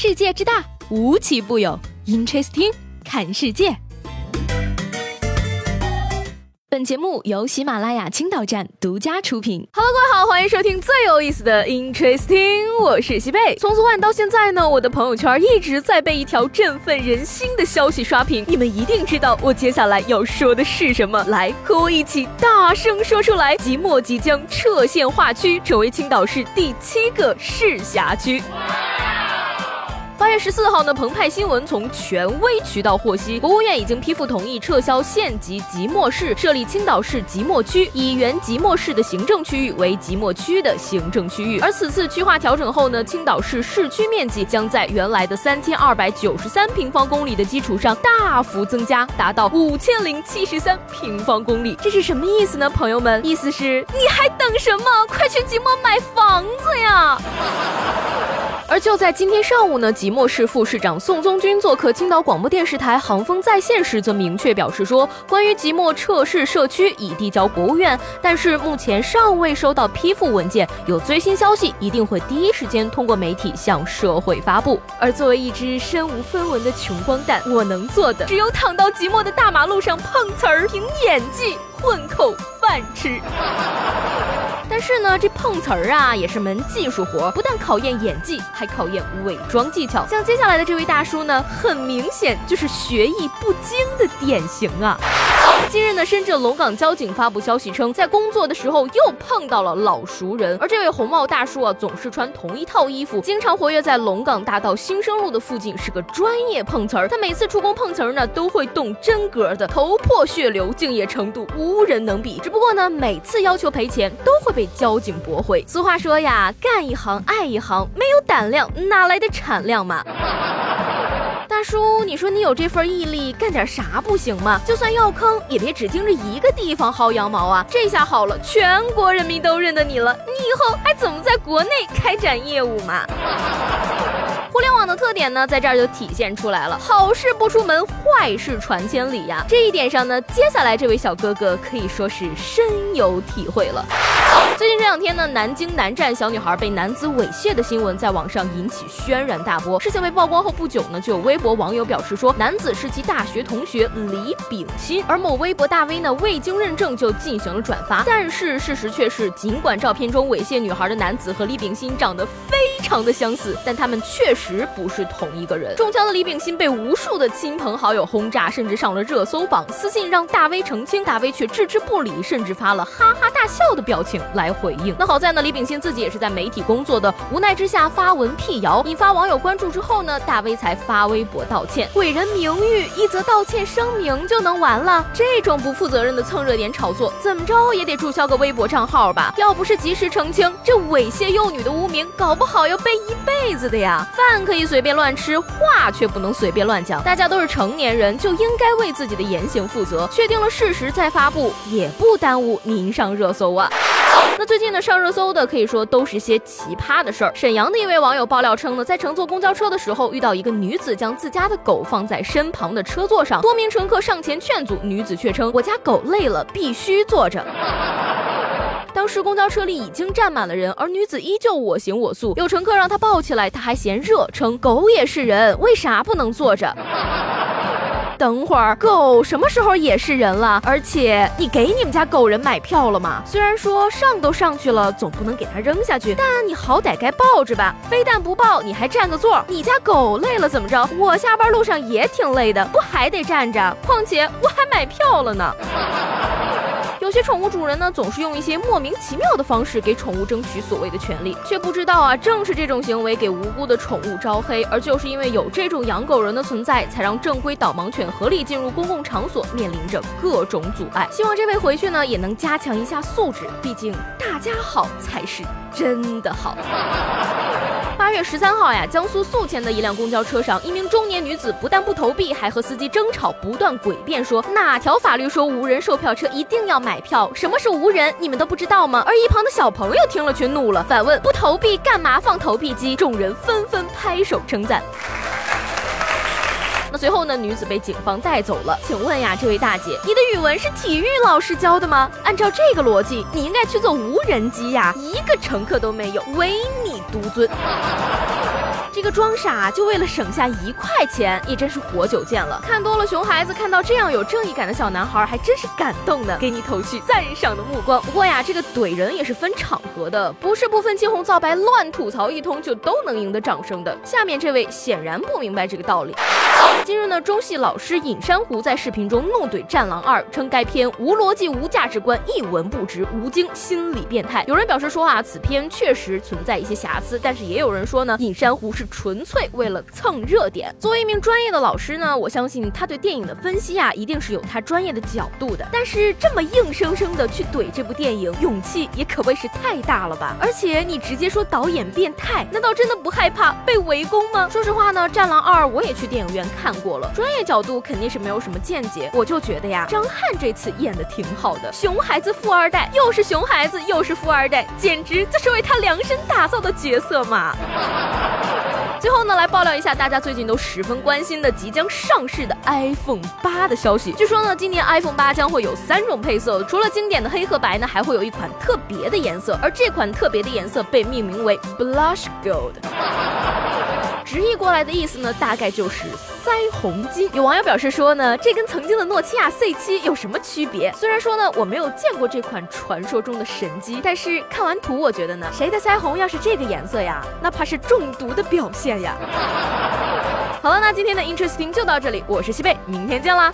世界之大，无奇不有。Interesting，看世界。本节目由喜马拉雅青岛站独家出品。Hello，各位好，欢迎收听最有意思的 Interesting，我是西贝。从昨晚到现在呢，我的朋友圈一直在被一条振奋人心的消息刷屏。你们一定知道我接下来要说的是什么，来和我一起大声说出来：即墨即将撤县划区，成为青岛市第七个市辖区。八月十四号呢，澎湃新闻从权威渠道获悉，国务院已经批复同意撤销县级即墨市，设立青岛市即墨区，以原即墨市的行政区域为即墨区的行政区域。而此次区划调整后呢，青岛市市区面积将在原来的三千二百九十三平方公里的基础上大幅增加，达到五千零七十三平方公里。这是什么意思呢，朋友们？意思是你还等什么？快去即墨买房子呀！而就在今天上午呢，即墨市副市长宋宗军做客青岛广播电视台《航风在线》时，则明确表示说，关于即墨撤市社区已递交国务院，但是目前尚未收到批复文件，有最新消息一定会第一时间通过媒体向社会发布。而作为一只身无分文的穷光蛋，我能做的只有躺到即墨的大马路上碰瓷儿，凭演技混口饭吃。但是呢，这碰瓷儿啊也是门技术活，不但考验演技，还考验伪装技巧。像接下来的这位大叔呢，很明显就是学艺不精的典型啊。近日呢，深圳龙岗交警发布消息称，在工作的时候又碰到了老熟人。而这位红帽大叔啊，总是穿同一套衣服，经常活跃在龙岗大道新生路的附近，是个专业碰瓷儿。他每次出工碰瓷儿呢，都会动真格的，头破血流，敬业程度无人能比。只不过呢，每次要求赔钱，都会被交警驳回。俗话说呀，干一行爱一行，没有胆量哪来的产量嘛？大叔，你说你有这份毅力，干点啥不行吗？就算要坑，也别只盯着一个地方薅羊毛啊！这下好了，全国人民都认得你了，你以后还怎么在国内开展业务嘛？互联网的特点呢，在这儿就体现出来了，好事不出门，坏事传千里呀！这一点上呢，接下来这位小哥哥可以说是深有体会了。最近这两天呢，南京南站小女孩被男子猥亵的新闻在网上引起轩然大波。事情被曝光后不久呢，就有微博网友表示说，男子是其大学同学李炳新，而某微博大 V 呢未经认证就进行了转发。但是事实却是，尽管照片中猥亵女孩的男子和李炳新长得非常的相似，但他们确实不是同一个人。中枪的李炳新被无数的亲朋好友轰炸，甚至上了热搜榜。私信让大 V 澄清，大 V 却置之不理，甚至发了哈哈大笑的表情来。回应那好在呢，李炳新自己也是在媒体工作的，无奈之下发文辟谣，引发网友关注之后呢，大 V 才发微博道歉，毁人名誉，一则道歉声明就能完了？这种不负责任的蹭热点炒作，怎么着也得注销个微博账号吧？要不是及时澄清，这猥亵幼女的污名，搞不好要背一辈子的呀！饭可以随便乱吃，话却不能随便乱讲。大家都是成年人，就应该为自己的言行负责。确定了事实再发布，也不耽误您上热搜啊。那最近呢，上热搜的可以说都是些奇葩的事儿。沈阳的一位网友爆料称呢，在乘坐公交车的时候，遇到一个女子将自家的狗放在身旁的车座上，多名乘客上前劝阻，女子却称我家狗累了，必须坐着。当时公交车里已经站满了人，而女子依旧我行我素。有乘客让她抱起来，她还嫌热，称狗也是人，为啥不能坐着？等会儿，狗什么时候也是人了？而且你给你们家狗人买票了吗？虽然说上都上去了，总不能给它扔下去，但你好歹该抱着吧。非但不抱，你还占个座。你家狗累了怎么着？我下班路上也挺累的，不还得站着？况且我还买票了呢。有些宠物主人呢，总是用一些莫名其妙的方式给宠物争取所谓的权利，却不知道啊，正是这种行为给无辜的宠物招黑，而就是因为有这种养狗人的存在，才让正规导盲犬合理进入公共场所面临着各种阻碍。希望这位回去呢，也能加强一下素质，毕竟大家好才是真的好。八月十三号呀，江苏宿迁的一辆公交车上，一名中年女子不但不投币，还和司机争吵，不断诡辩说哪条法律说无人售票车一定要买票？什么是无人？你们都不知道吗？而一旁的小朋友听了却怒了，反问不投币干嘛放投币机？众人纷纷拍手称赞。那随后呢？女子被警方带走了。请问呀，这位大姐，你的语文是体育老师教的吗？按照这个逻辑，你应该去做无人机呀，一个乘客都没有，唯你独尊。这个装傻就为了省下一块钱，也真是活久见了。看多了熊孩子，看到这样有正义感的小男孩，还真是感动呢，给你投去赞赏的目光。不过呀，这个怼人也是分场合的，不是不分青红皂白乱吐槽一通就都能赢得掌声的。下面这位显然不明白这个道理。近日呢，中戏老师尹珊瑚在视频中怒怼《战狼二》，称该片无逻辑、无价值观，一文不值，吴京心理变态。有人表示说啊，此片确实存在一些瑕疵，但是也有人说呢，尹珊瑚是纯粹为了蹭热点。作为一名专业的老师呢，我相信他对电影的分析啊，一定是有他专业的角度的。但是这么硬生生的去怼这部电影，勇气也可谓是太大了吧？而且你直接说导演变态，难道真的不害怕被围攻吗？说实话呢，《战狼二》我也去电影院看过了，专业角度肯定是没有什么见解。我就觉得呀，张翰这次演的挺好的，熊孩子富二代，又是熊孩子又是富二代，简直就是为他量身打造的角色嘛。最后呢，来爆料一下大家最近都十分关心的即将上市的 iPhone 八的消息。据说呢，今年 iPhone 八将会有三种配色，除了经典的黑和白呢，还会有一款特别的颜色，而这款特别的颜色被命名为 Blush Gold。直译过来的意思呢，大概就是腮红金。有网友表示说呢，这跟曾经的诺基亚 C 七有什么区别？虽然说呢，我没有见过这款传说中的神机，但是看完图，我觉得呢，谁的腮红要是这个颜色呀，那怕是中毒的表现呀。好了，那今天的 Interesting 就到这里，我是西贝，明天见啦。